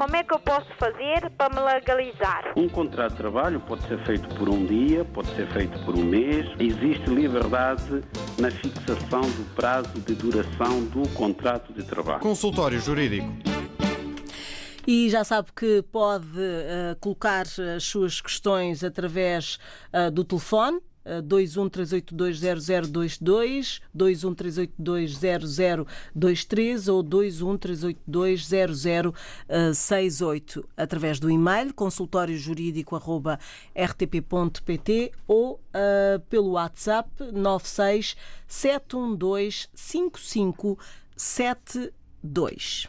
como é que eu posso fazer para me legalizar? Um contrato de trabalho pode ser feito por um dia, pode ser feito por um mês. Existe liberdade na fixação do prazo de duração do contrato de trabalho. Consultório Jurídico. E já sabe que pode uh, colocar as suas questões através uh, do telefone 213820022, 213820023 ou 213820068 através do e-mail consultóriojurídico@rtp.pt ou uh, pelo WhatsApp 96 712 5572.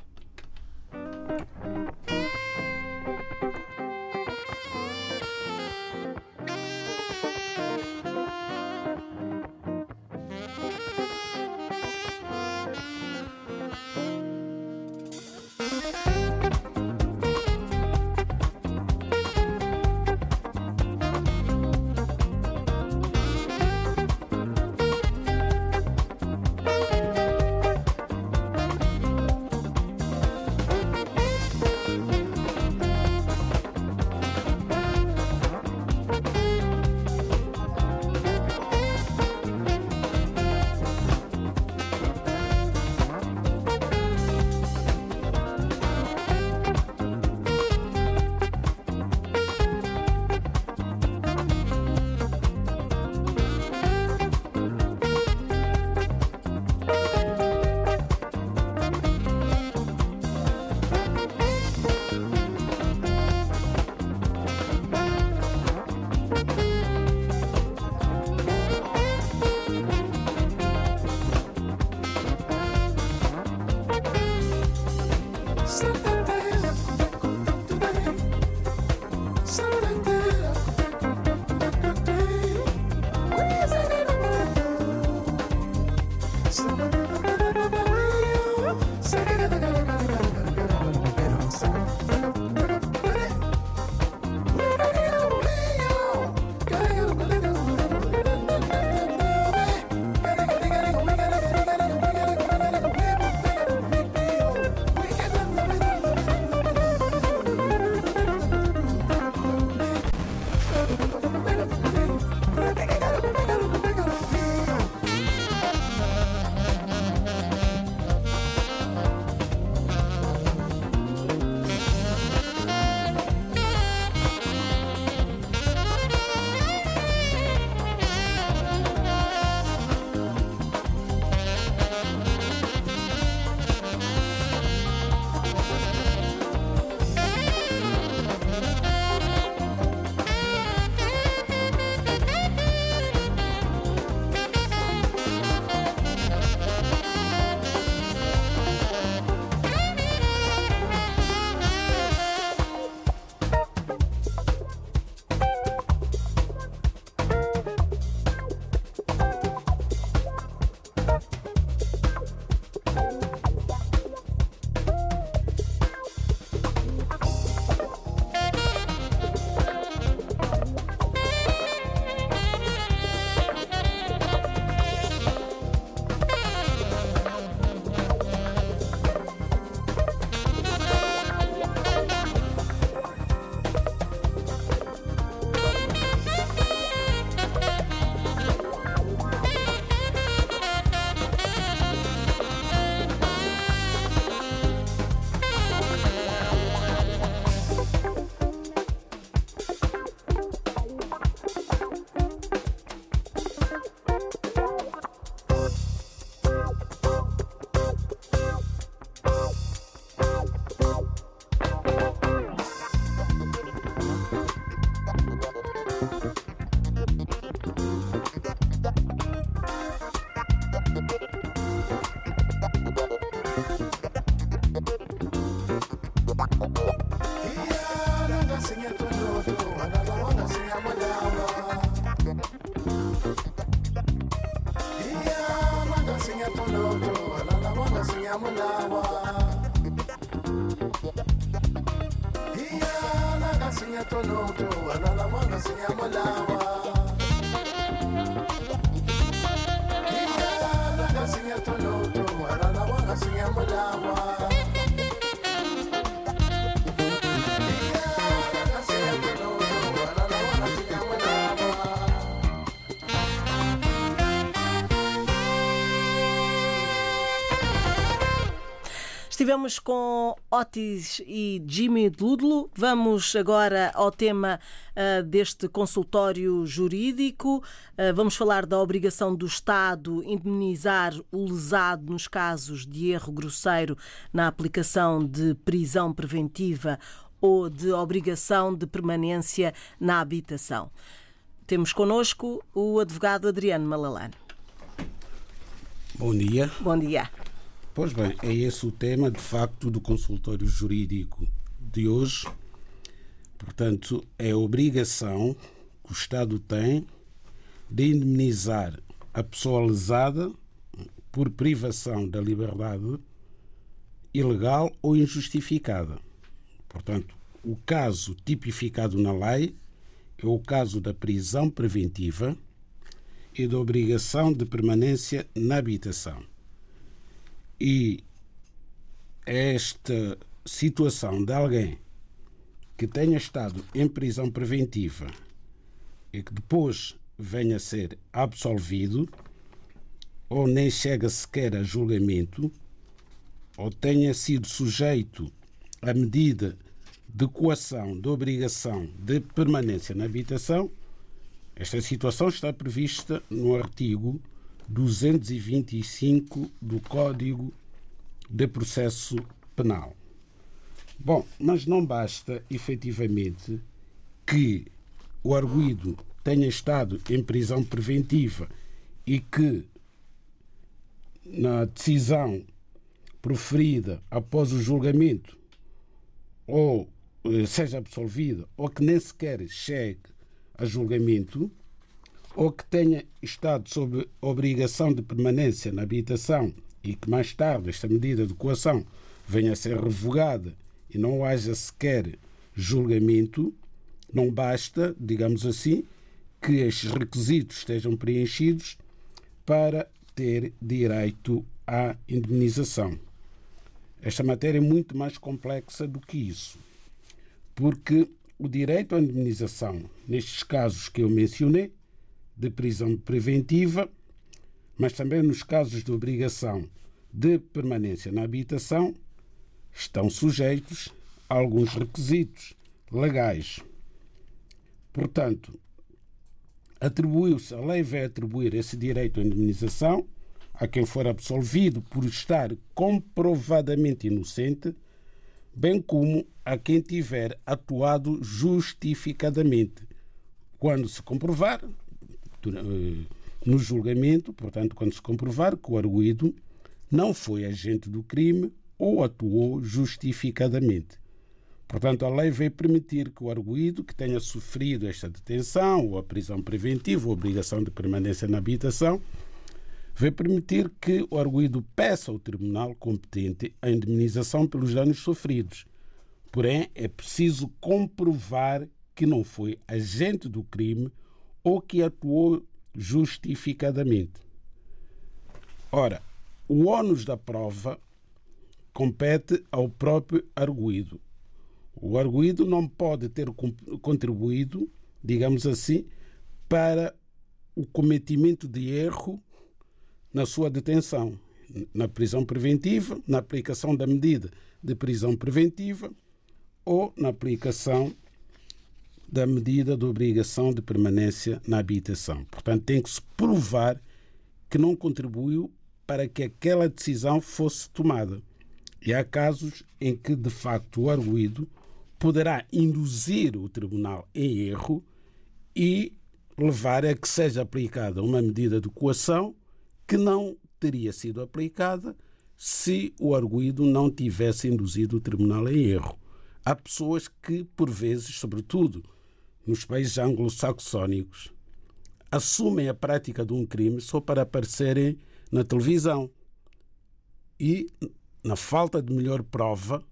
Estivemos com Otis e Jimmy Ludlo. Vamos agora ao tema uh, deste consultório jurídico. Uh, vamos falar da obrigação do Estado indemnizar o lesado nos casos de erro grosseiro na aplicação de prisão preventiva ou de obrigação de permanência na habitação. Temos connosco o advogado Adriano Malalane. Bom dia. Bom dia. Pois bem, é esse o tema, de facto, do consultório jurídico de hoje. Portanto, é a obrigação que o Estado tem de indemnizar a pessoa lesada por privação da liberdade ilegal ou injustificada. Portanto, o caso tipificado na lei é o caso da prisão preventiva e da obrigação de permanência na habitação. E esta situação de alguém que tenha estado em prisão preventiva e que depois venha a ser absolvido, ou nem chega sequer a julgamento, ou tenha sido sujeito à medida de coação de obrigação de permanência na habitação, esta situação está prevista no artigo 225 do Código de Processo Penal. Bom, mas não basta efetivamente que o arguído tenha estado em prisão preventiva e que na decisão proferida após o julgamento ou eh, seja absolvido ou que nem sequer chegue a julgamento, ou que tenha estado sob obrigação de permanência na habitação e que mais tarde esta medida de coação venha a ser revogada e não haja sequer julgamento, não basta, digamos assim, que estes requisitos estejam preenchidos para ter direito à indemnização. Esta matéria é muito mais complexa do que isso, porque o direito à indemnização, nestes casos que eu mencionei, de prisão preventiva, mas também nos casos de obrigação de permanência na habitação, estão sujeitos a alguns requisitos legais. Portanto, atribuiu-se, a lei vai atribuir esse direito à indemnização a quem for absolvido por estar comprovadamente inocente, bem como a quem tiver atuado justificadamente, quando se comprovar no julgamento, portanto, quando se comprovar que o arguído não foi agente do crime ou atuou justificadamente. Portanto, a lei vai permitir que o arguído que tenha sofrido esta detenção ou a prisão preventiva ou obrigação de permanência na habitação vai permitir que o arguído peça ao tribunal competente a indemnização pelos danos sofridos. Porém, é preciso comprovar que não foi agente do crime ou que atuou justificadamente. Ora, o ônus da prova compete ao próprio arguído. O arguído não pode ter contribuído, digamos assim, para o cometimento de erro na sua detenção, na prisão preventiva, na aplicação da medida de prisão preventiva ou na aplicação da medida de obrigação de permanência na habitação. Portanto, tem que se provar que não contribuiu para que aquela decisão fosse tomada. E há casos em que, de facto, o arguído poderá induzir o tribunal em erro e levar a que seja aplicada uma medida de coação que não teria sido aplicada se o arguído não tivesse induzido o tribunal em erro. Há pessoas que, por vezes, sobretudo nos países anglo-saxónicos, assumem a prática de um crime só para aparecerem na televisão. E, na falta de melhor prova,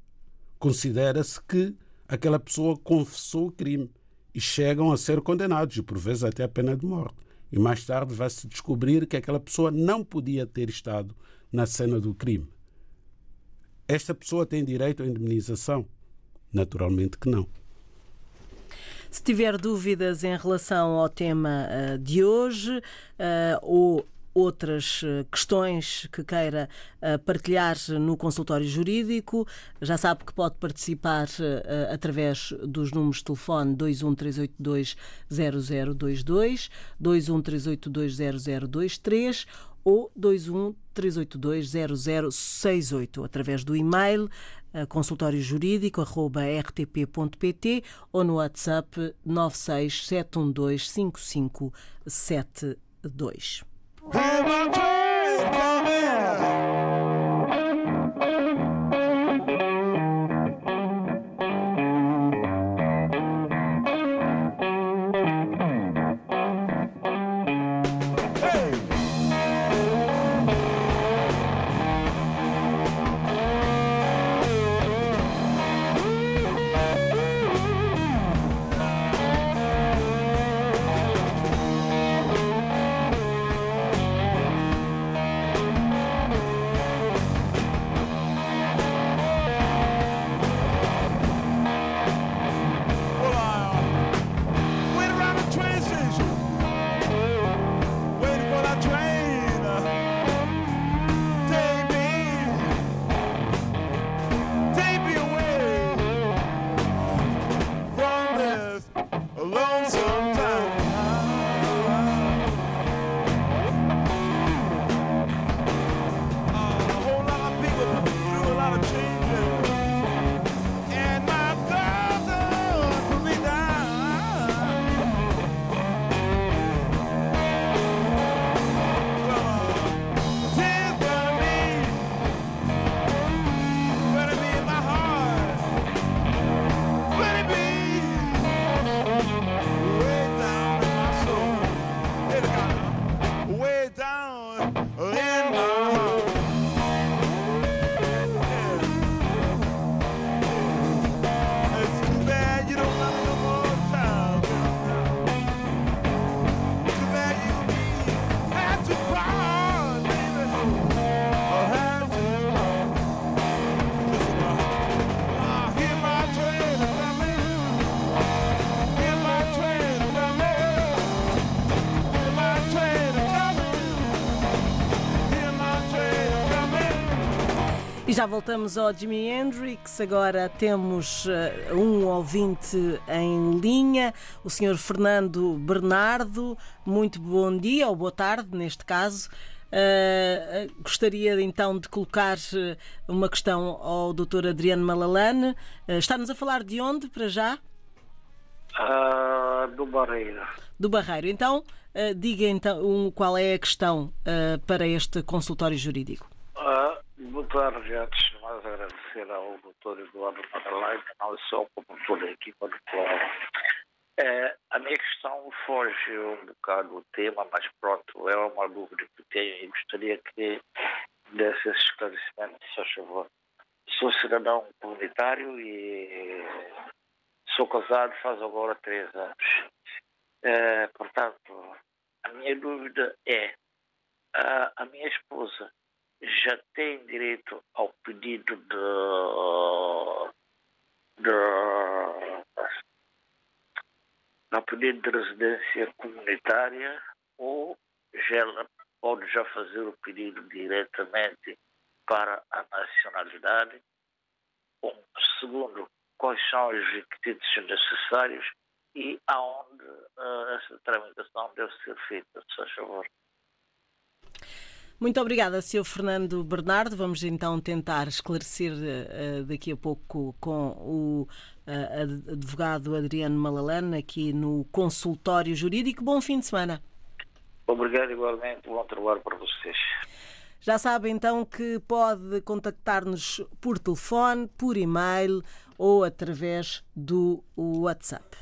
considera-se que aquela pessoa confessou o crime e chegam a ser condenados, e por vezes até a pena de morte. E mais tarde vai-se descobrir que aquela pessoa não podia ter estado na cena do crime. Esta pessoa tem direito à indemnização? Naturalmente que não. Se tiver dúvidas em relação ao tema uh, de hoje uh, ou outras eh, questões que queira eh, partilhar no consultório jurídico, já sabe que pode participar eh, através dos números de telefone 213820022, 213820023 ou 213820068 através do e-mail consultóriojurídico.rtp.pt ou no WhatsApp 967125572. E já voltamos ao Jimi Hendrix. Agora temos uh, um ouvinte em linha, o Sr. Fernando Bernardo. Muito bom dia ou boa tarde, neste caso. Uh, gostaria então de colocar uma questão ao Dr. Adriano Malalane. Uh, Está-nos a falar de onde, para já? Uh, do Barreiro. Do Barreiro. Então, diga então um, qual é a questão para este consultório jurídico. Boa antes de mais agradecer ao doutor Eduardo Madalai, não só como toda a equipa do. É, a minha questão foge um bocado do tema, mas pronto, é uma dúvida que tenho e gostaria que desse esse esclarecimento, se faz favor. Sou cidadão comunitário e sou casado faz agora três anos. É, portanto, a minha dúvida é, a, a minha esposa já tem direito ao pedido de, de ao pedido de residência comunitária ou já pode já fazer o pedido diretamente para a nacionalidade. Bom, segundo, quais são os requisitos necessários e aonde uh, essa tramitação deve ser feita, se faz favor. Muito obrigada, Sr. Fernando Bernardo. Vamos então tentar esclarecer uh, daqui a pouco com o uh, advogado Adriano Malalane aqui no consultório jurídico. Bom fim de semana. Obrigado igualmente. Bom trabalho para vocês. Já sabe então que pode contactar-nos por telefone, por e-mail ou através do WhatsApp.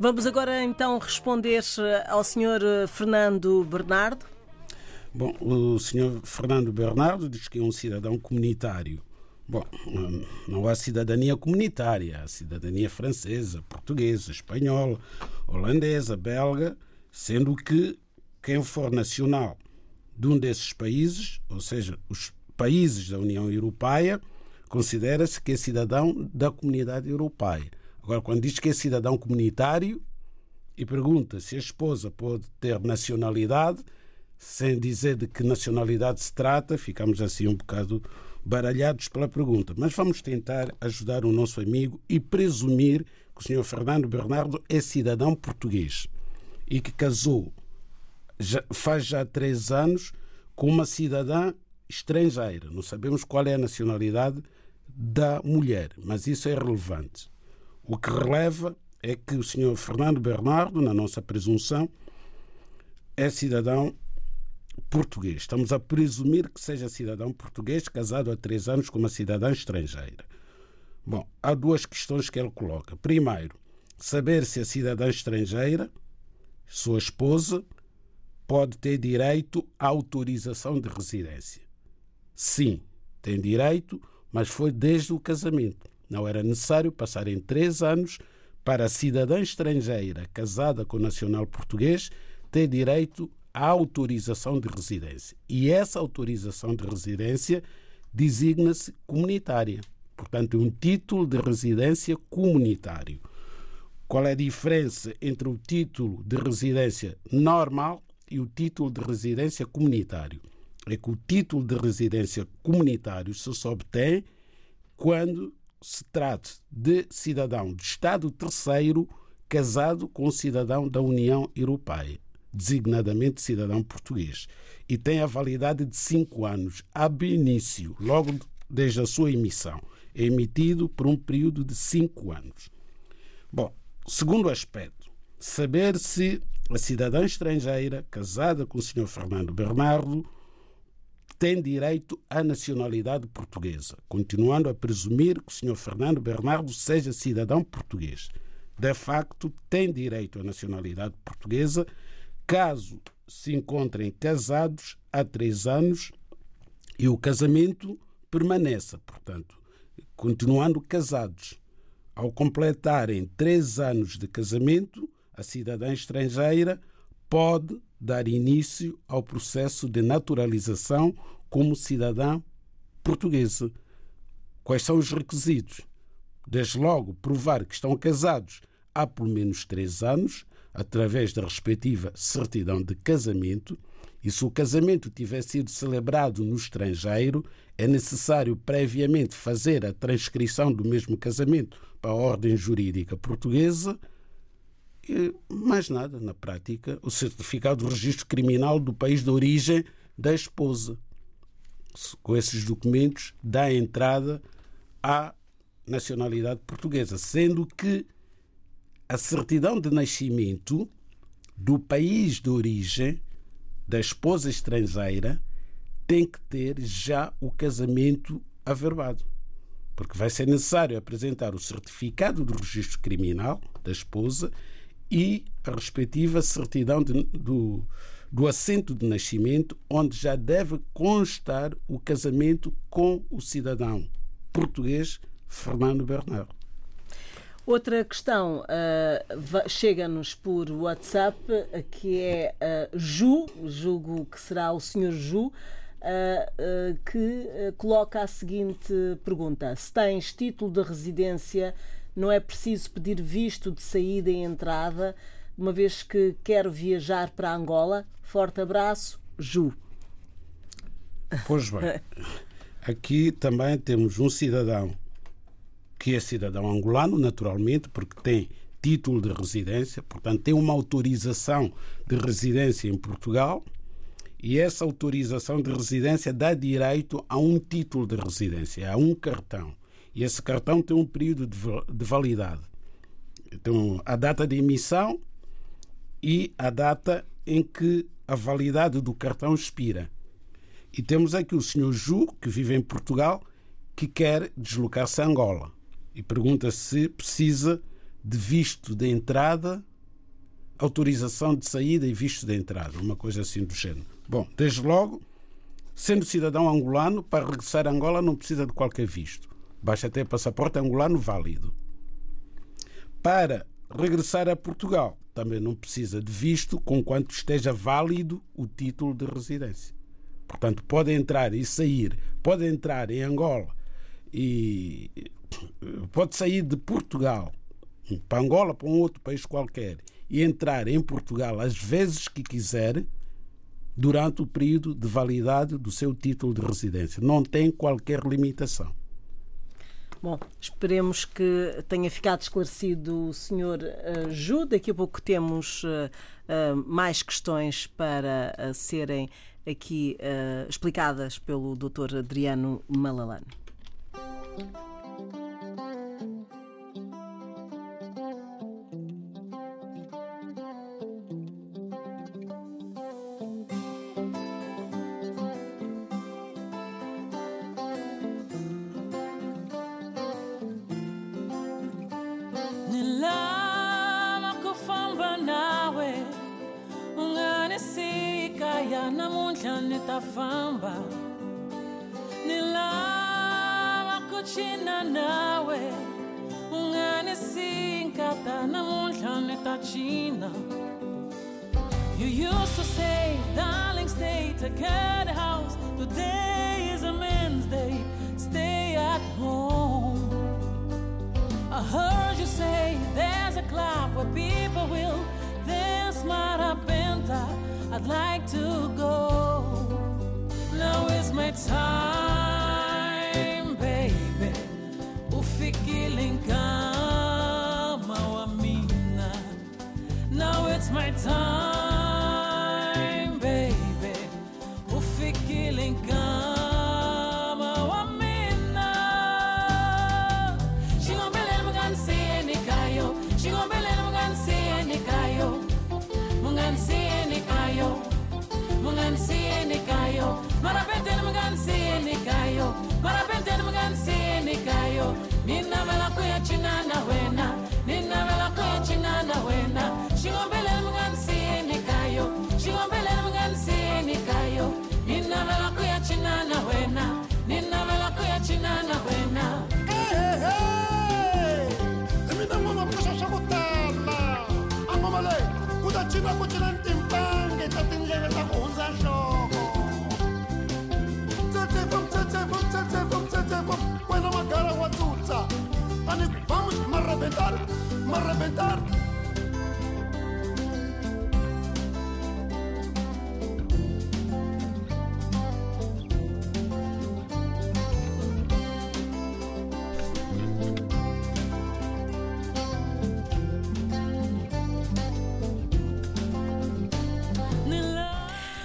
Vamos agora então responder ao Sr. Fernando Bernardo. Bom, o Sr. Fernando Bernardo diz que é um cidadão comunitário. Bom, não há cidadania comunitária, há cidadania francesa, portuguesa, espanhola, holandesa, belga, sendo que quem for nacional de um desses países, ou seja, os países da União Europeia, considera-se que é cidadão da comunidade europeia. Agora, quando diz que é cidadão comunitário e pergunta se a esposa pode ter nacionalidade, sem dizer de que nacionalidade se trata, ficamos assim um bocado baralhados pela pergunta. Mas vamos tentar ajudar o nosso amigo e presumir que o senhor Fernando Bernardo é cidadão português e que casou já, faz já três anos com uma cidadã estrangeira. Não sabemos qual é a nacionalidade da mulher, mas isso é relevante. O que releva é que o senhor Fernando Bernardo, na nossa presunção, é cidadão português. Estamos a presumir que seja cidadão português, casado há três anos com uma cidadã estrangeira. Bom, há duas questões que ele coloca. Primeiro, saber se a cidadã estrangeira, sua esposa, pode ter direito à autorização de residência. Sim, tem direito, mas foi desde o casamento. Não era necessário passarem três anos para a cidadã estrangeira casada com nacional português ter direito à autorização de residência. E essa autorização de residência designa-se comunitária. Portanto, é um título de residência comunitário. Qual é a diferença entre o título de residência normal e o título de residência comunitário? É que o título de residência comunitário só se obtém quando se trata de cidadão de Estado terceiro casado com um cidadão da União Europeia designadamente cidadão português, e tem a validade de cinco anos, ab início, logo desde a sua emissão. É emitido por um período de cinco anos. Bom, segundo aspecto, saber se a cidadã estrangeira casada com o Sr. Fernando Bernardo tem direito à nacionalidade portuguesa, continuando a presumir que o Sr. Fernando Bernardo seja cidadão português. De facto, tem direito à nacionalidade portuguesa caso se encontrem casados há três anos e o casamento permaneça, portanto, continuando casados. Ao completarem três anos de casamento, a cidadã estrangeira pode dar início ao processo de naturalização como cidadã portuguesa. Quais são os requisitos? Desde logo, provar que estão casados há pelo menos três anos, através da respectiva certidão de casamento, e se o casamento tiver sido celebrado no estrangeiro, é necessário previamente fazer a transcrição do mesmo casamento para a ordem jurídica portuguesa. E mais nada, na prática, o certificado do registro criminal do país de origem da esposa. Com esses documentos, dá entrada à nacionalidade portuguesa, sendo que a certidão de nascimento do país de origem da esposa estrangeira tem que ter já o casamento averbado. Porque vai ser necessário apresentar o certificado do registro criminal da esposa e a respectiva certidão de, do, do assento de nascimento, onde já deve constar o casamento com o cidadão português Fernando Bernardo. Outra questão uh, chega-nos por WhatsApp, que é uh, Ju, julgo que será o Sr. Ju, uh, que coloca a seguinte pergunta: Se tens título de residência, não é preciso pedir visto de saída e entrada, uma vez que quero viajar para Angola? Forte abraço, Ju. Pois bem, aqui também temos um cidadão que é cidadão angolano, naturalmente, porque tem título de residência, portanto, tem uma autorização de residência em Portugal e essa autorização de residência dá direito a um título de residência, a um cartão. E esse cartão tem um período de validade. Então, a data de emissão e a data em que a validade do cartão expira. E temos aqui o senhor Ju, que vive em Portugal, que quer deslocar-se a Angola e pergunta se precisa de visto de entrada autorização de saída e visto de entrada, uma coisa assim do género. Bom, desde logo, sendo cidadão angolano, para regressar a Angola não precisa de qualquer visto. Basta ter passaporte angolano válido. Para regressar a Portugal, também não precisa de visto, conquanto esteja válido o título de residência. Portanto, pode entrar e sair, pode entrar em Angola e pode sair de Portugal para Angola, para um outro país qualquer e entrar em Portugal às vezes que quiser durante o período de validade do seu título de residência. Não tem qualquer limitação. Bom, esperemos que tenha ficado esclarecido o Sr. Uh, Ju. Daqui a pouco temos uh, uh, mais questões para serem aqui explicadas pelo Dr. Adriano Malalano. Namuntlha ni ta famba ni lava ku cina nawe u nga ni sinkata namuntlha ni ta cina You used to say, darling, stay, take care house. Today is a men's day, stay at home. I heard you say there's a club where people will dance marabenta. I'd like to go. Now is my time, baby. Ufikiling kama wamina. Now it's my time, marapete nimugansiyenikayo marapete nimugansiyenikayo ninavela kuya chinana wena. Ninavela kuya chinana wena. Xingombele marrebentar marrebentar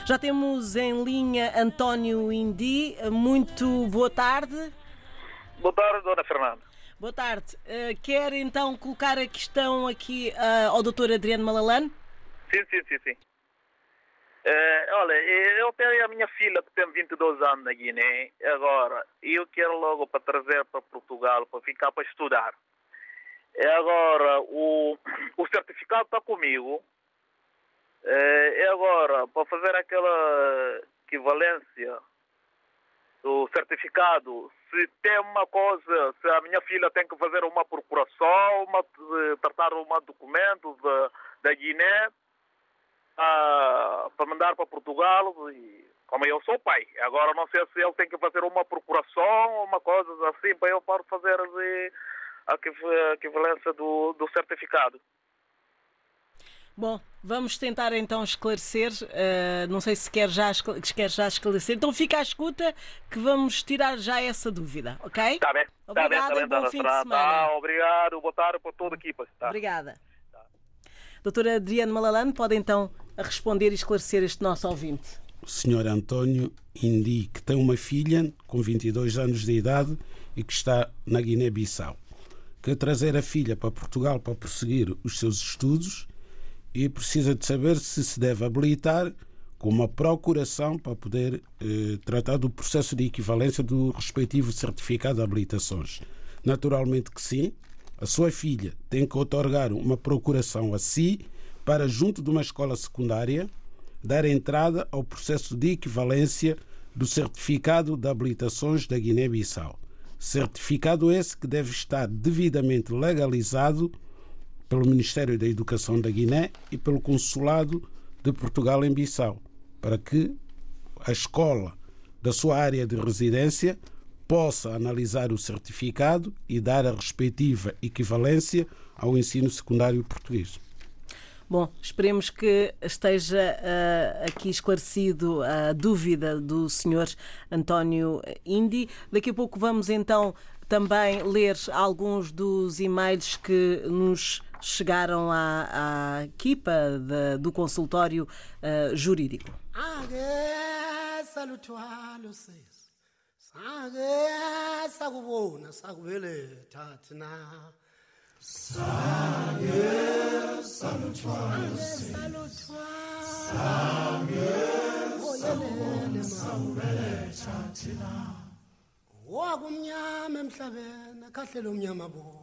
Já temos em linha António Indi. Muito boa tarde. Boa tarde, Dona Fernanda. Boa tarde. Eh, quer então colocar a questão aqui eh, ao Dr. Adriano Malalane? Sim, sim, sim, sim. Eh, olha, eu tenho a minha filha que tem 22 anos na Guiné, agora, eu quero logo para trazer para Portugal, para ficar para estudar. Agora, o, o certificado está comigo, e agora, para fazer aquela equivalência do certificado, se tem uma coisa, se a minha filha tem que fazer uma procuração, uma, de- tratar um documento da, Guiné, ah, para mandar para Portugal, e, como eu sou pai, agora não sei se ele tem que fazer uma procuração, uma coisa assim, para eu poder fazer a equivalência do, do certificado. Bom, vamos tentar então esclarecer. eh, não sei se quer já, quer já esclarecer. Então fica à escuta que vamos tirar já essa dúvida, ok? Está bem? Está bem, Obrigada está bem, e bom dona fim de semana. Tá, obrigado, boa tarde para toda a equipa. Tá. Obrigada. Doutora Adriano Malalane pode então responder e esclarecer este nosso ouvinte. O senhor António Indi, que tem uma filha com 22 anos de idade e que está na Guiné-Bissau. Quer trazer a filha para Portugal para prosseguir os seus estudos e precisa de saber se se deve habilitar com uma procuração para poder eh, tratar do processo de equivalência do respectivo certificado de habilitações. Naturalmente que sim. A sua filha tem que otorgar uma procuração a si para, junto de uma escola secundária, dar entrada ao processo de equivalência do certificado de habilitações da Guiné-Bissau. Certificado esse que deve estar devidamente legalizado pelo Ministério da Educação da Guiné e pelo Consulado de Portugal em Bissau, para que a escola da sua área de residência possa analisar o certificado e dar a respectiva equivalência ao ensino secundário português. Bom, esperemos que esteja uh, aqui esclarecido a dúvida do Sr. António Indi. Daqui a pouco vamos então também ler alguns dos e-mails que nos chegaram à, à equipa de, do consultório uh, jurídico. wakumnyama emhlabeni akhahlele umnyama bo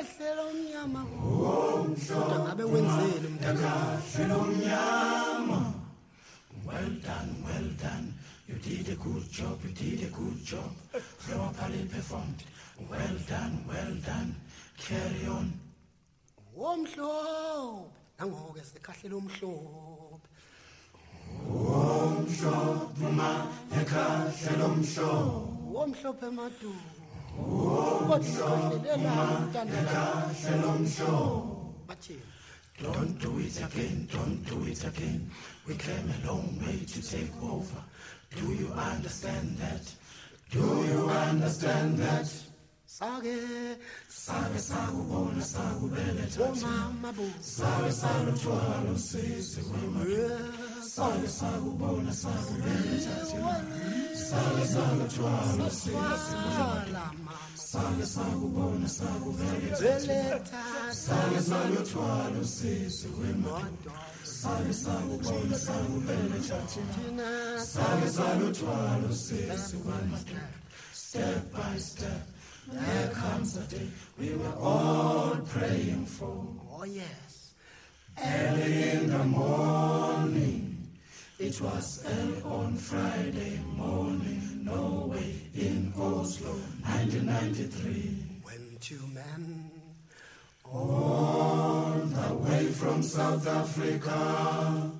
ekhahlele umnyama kodwa ngabe wenzeni mntana? Well done well done. You did a good job you did a good job. Properly performed. Well done well done. Carry on. Womhlophe. Nangoke sekhahlele umhlophe. Umhlophe uma ekhahlele umhlophe. Womhlophe madu kodwahlelelantandekhahlele umhlophe bathini Don't do it again, don't do it again. We came a long way to take over. Do you understand that? Do you understand that? sake Sake sakubona sakubeletha omama oh, bo Sake saluthwala usisi wema Sake sakubona sakubeletha Sake Sala sala twala twala Sala sakubona sakubeletha Sala sala twala sisi wemoto Sala sakubona sakubeletha thina Sala sala twala sisi wemoto Step by step there comes a day we were all praying for. Oh yes. Early in the morning it was early on Friday morning, Norway in Oslo, 1993. when two men All the way from South Africa,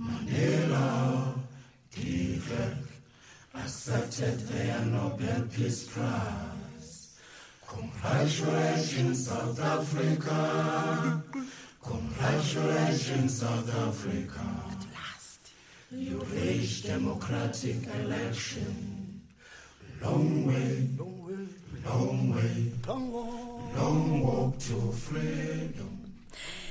Mandela, de Klerk accepted their Nobel Peace Prize. Congratulations, South Africa. Congratulations, South Africa. You reached democratic election. Long way, long way, long walk to freedom.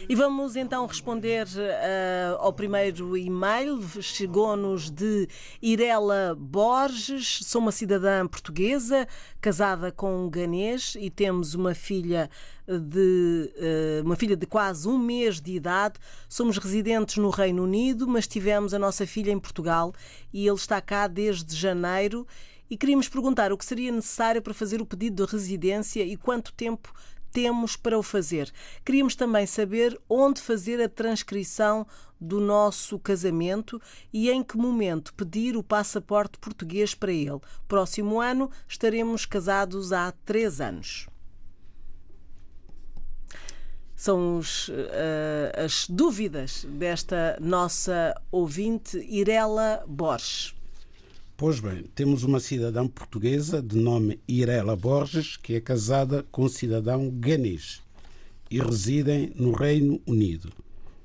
E vamos então responder uh, ao primeiro e-mail. Chegou-nos de Irela Borges. Sou uma cidadã portuguesa, casada com um ganês e temos uma filha de uh, uma filha de quase um mês de idade. Somos residentes no Reino Unido, mas tivemos a nossa filha em Portugal e ele está cá desde janeiro. E queríamos perguntar o que seria necessário para fazer o pedido de residência e quanto tempo temos para o fazer. Queríamos também saber onde fazer a transcrição do nosso casamento e em que momento pedir o passaporte português para ele. Próximo ano estaremos casados há três anos. São os, uh, as dúvidas desta nossa ouvinte Irela Borges. Pois bem, temos uma cidadã portuguesa de nome Irela Borges, que é casada com um cidadão ganês e residem no Reino Unido.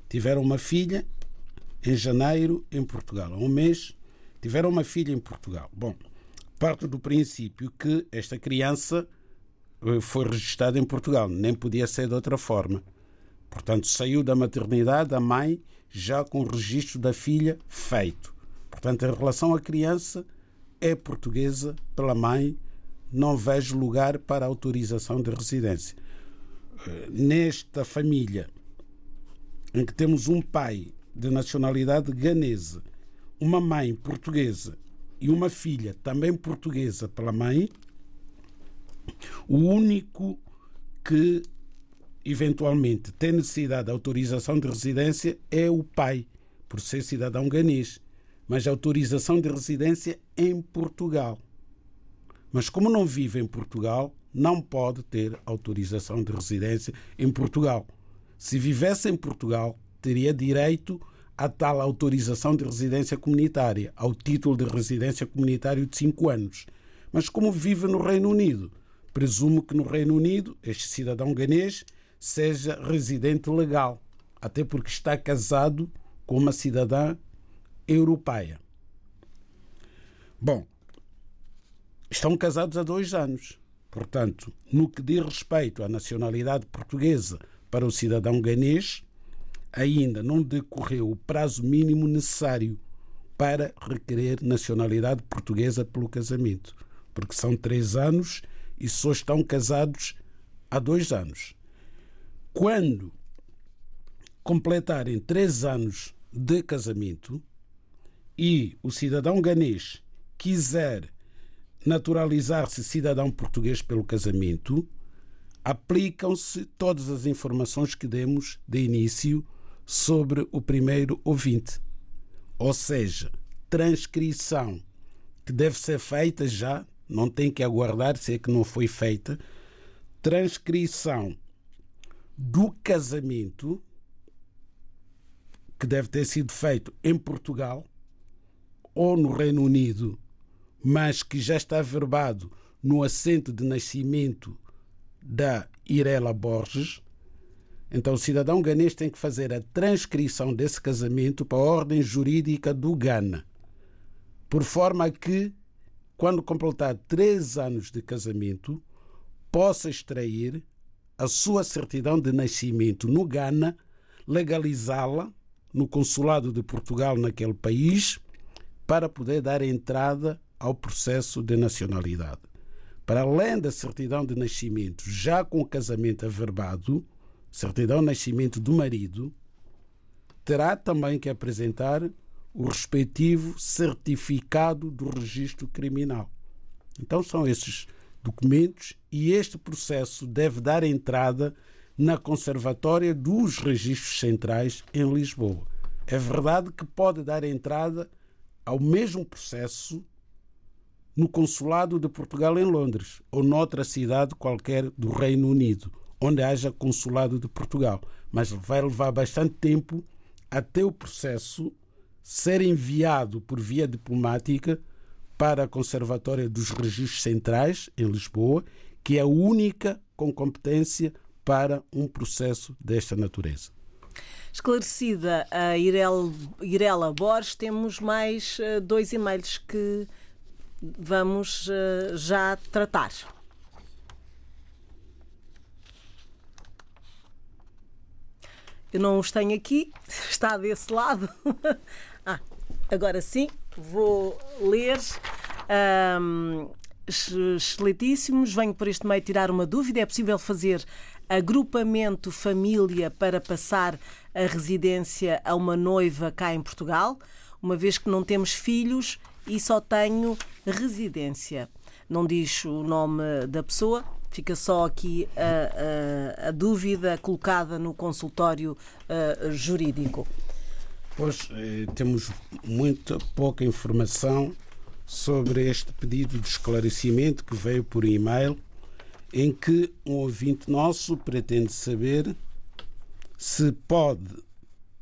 Tiveram uma filha em janeiro em Portugal. Há um mês tiveram uma filha em Portugal. Bom, parto do princípio que esta criança foi registrada em Portugal, nem podia ser de outra forma. Portanto, saiu da maternidade a mãe já com o registro da filha feito. Portanto, em relação à criança, é portuguesa pela mãe, não vejo lugar para autorização de residência. Eh, Nesta família, em que temos um pai de nacionalidade ganesa, uma mãe portuguesa e uma filha também portuguesa pela mãe, o único que eventualmente tem necessidade de autorização de residência é o pai, por ser cidadão ganês, mas autorização de residência em Portugal. Mas como não vive em Portugal, não pode ter autorização de residência em Portugal. Se vivesse em Portugal, teria direito a tal autorização de residência comunitária, ao título de residência comunitário de 5 anos. Mas como vive no Reino Unido, presumo que no Reino Unido este cidadão ganês seja residente legal, até porque está casado com uma cidadã europeia. Bom, estão casados há dois anos. Portanto, no que diz respeito à nacionalidade portuguesa para o cidadão ganês, ainda não decorreu o prazo mínimo necessário para requerer nacionalidade portuguesa pelo casamento, porque são três anos e só estão casados há dois anos. Quando completarem três anos de casamento e o cidadão ganês quiser naturalizar-se cidadão português pelo casamento, aplicam-se todas as informações que demos de início sobre o primeiro ouvinte. Ou seja, transcrição que deve ser feita já, não tem que aguardar se é que não foi feita, transcrição do casamento que deve ter sido feito em Portugal ou no Reino Unido, mas que já está verbado no assento de nascimento da Irela Borges. Então, o cidadão ganês tem que fazer a transcrição desse casamento para a ordem jurídica do Ghana, por forma que, quando completar três anos de casamento, possa extrair a sua certidão de nascimento no Ghana, legalizá-la no consulado de Portugal naquele país, para poder dar entrada ao processo de nacionalidade. Para além da certidão de nascimento, já com o casamento averbado, certidão de nascimento do marido, terá também que apresentar o respectivo certificado do registro criminal. Então são esses documentos e este processo deve dar entrada na Conservatória dos Registros Centrais em Lisboa. É verdade que pode dar entrada ao mesmo processo no Consulado de Portugal em Londres ou noutra cidade qualquer do Reino Unido, onde haja Consulado de Portugal. Mas vai levar bastante tempo até o processo ser enviado por via diplomática para a Conservatória dos Registros Centrais, em Lisboa, que é a única com competência para um processo desta natureza. Esclarecida a Irel, Irela Borges, temos mais uh, dois e-mails que vamos uh, já tratar. Eu não os tenho aqui, está desse lado. ah, agora sim, vou ler. Um, excelentíssimos, venho por este meio tirar uma dúvida. É possível fazer agrupamento família para passar a residência a uma noiva cá em Portugal, uma vez que não temos filhos e só tenho residência. Não diz o nome da pessoa, fica só aqui a, a, a dúvida colocada no consultório uh, jurídico. Pois eh, temos muita pouca informação sobre este pedido de esclarecimento que veio por e-mail, em que um ouvinte nosso pretende saber se pode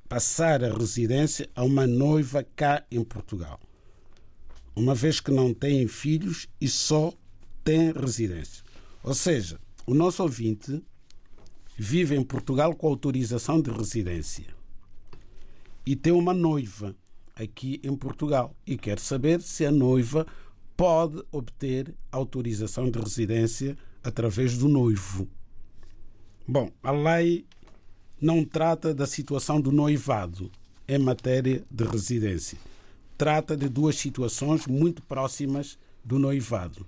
passar a residência a uma noiva cá em Portugal, uma vez que não tem filhos e só tem residência. Ou seja, o nosso ouvinte vive em Portugal com autorização de residência e tem uma noiva aqui em Portugal e quer saber se a noiva pode obter autorização de residência através do noivo. Bom, a lei não trata da situação do noivado, em matéria de residência. Trata de duas situações muito próximas do noivado.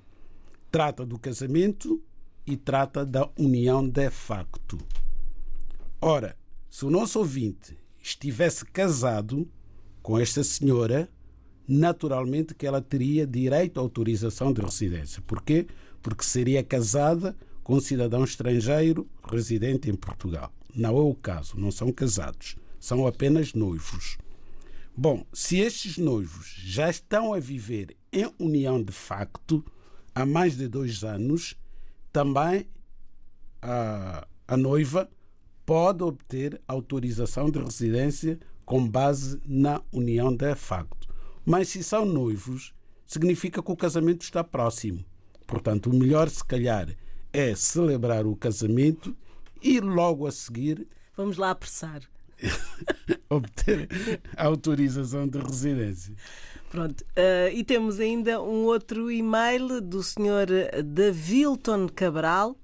Trata do casamento e trata da união de facto. Ora, se o nosso ouvinte estivesse casado com esta senhora, naturalmente que ela teria direito à autorização de residência. Porquê? Porque seria casada com um cidadão estrangeiro residente em Portugal. Não é o caso, não são casados, são apenas noivos. Bom, se estes noivos já estão a viver em união de facto há mais de dois anos, também a, a noiva pode obter autorização de residência com base na união de facto. Mas se são noivos, significa que o casamento está próximo. Portanto, o melhor, se calhar, é celebrar o casamento e logo a seguir Vamos lá apressar. obter a autorização de residência. Pronto. Uh, e temos ainda um outro e-mail do Sr. Davilton Cabral.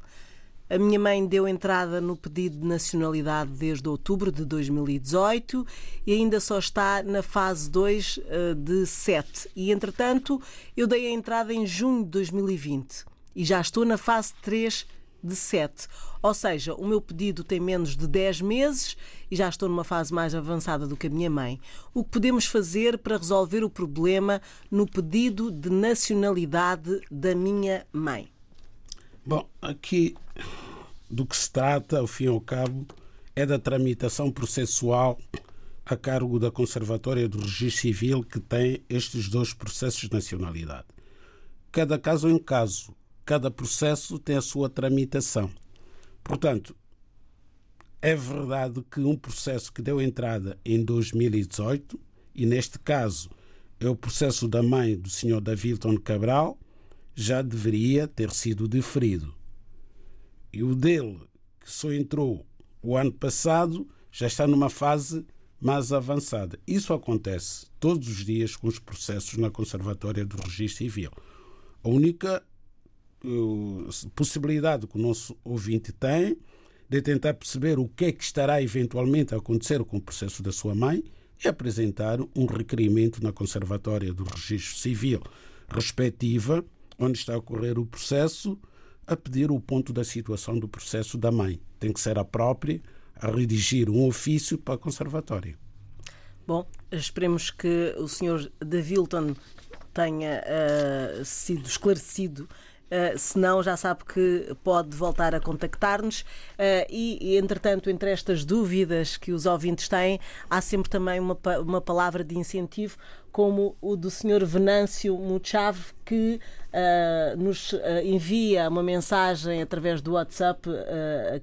A minha mãe deu entrada no pedido de nacionalidade desde outubro de 2018 e ainda só está na fase 2 uh, de 7. E, entretanto, eu dei a entrada em junho de 2020 e já estou na fase 3 de 7. Ou seja, o meu pedido tem menos de 10 meses e já estou numa fase mais avançada do que a minha mãe. O que podemos fazer para resolver o problema no pedido de nacionalidade da minha mãe? Bom, aqui do que se trata, ao fim e ao cabo, é da tramitação processual a cargo da Conservatória do Registro Civil que tem estes dois processos de nacionalidade. Cada caso é um caso cada processo tem a sua tramitação. Portanto, é verdade que um processo que deu entrada em 2018, e neste caso é o processo da mãe do Sr. Davilton Cabral, já deveria ter sido deferido. E o dele, que só entrou o ano passado, já está numa fase mais avançada. Isso acontece todos os dias com os processos na Conservatória do Registro Civil. A única possibilidade que o nosso ouvinte tem de tentar perceber o que é que estará eventualmente a acontecer com o processo da sua mãe e apresentar um requerimento na Conservatória do Registro Civil respectiva, onde está a ocorrer o processo, a pedir o ponto da situação do processo da mãe. Tem que ser a própria a redigir um ofício para a Conservatória. Bom, esperemos que o Sr. Davilton tenha uh, sido esclarecido Uh, se não, já sabe que pode voltar a contactar-nos. Uh, e, e, entretanto, entre estas dúvidas que os ouvintes têm, há sempre também uma, uma palavra de incentivo, como o do Sr. Venâncio Muchave, que uh, nos envia uma mensagem através do WhatsApp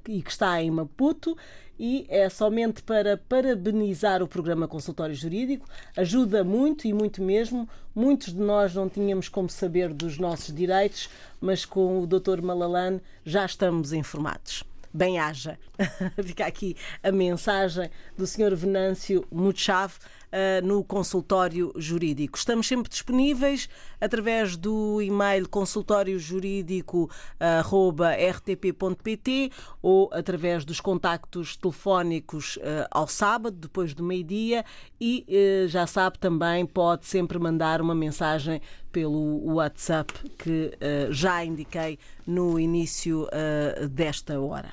e que está em Maputo e é somente para parabenizar o programa Consultório Jurídico. Ajuda muito e muito mesmo. Muitos de nós não tínhamos como saber dos nossos direitos, mas com o Dr. Malalane já estamos informados bem-haja. Fica aqui a mensagem do Sr. Venâncio Muchave uh, no consultório jurídico. Estamos sempre disponíveis através do e-mail consultóriojurídico.rtp.pt ou através dos contactos telefónicos uh, ao sábado, depois do meio-dia, e uh, já sabe também pode sempre mandar uma mensagem pelo WhatsApp que já indiquei no início desta hora.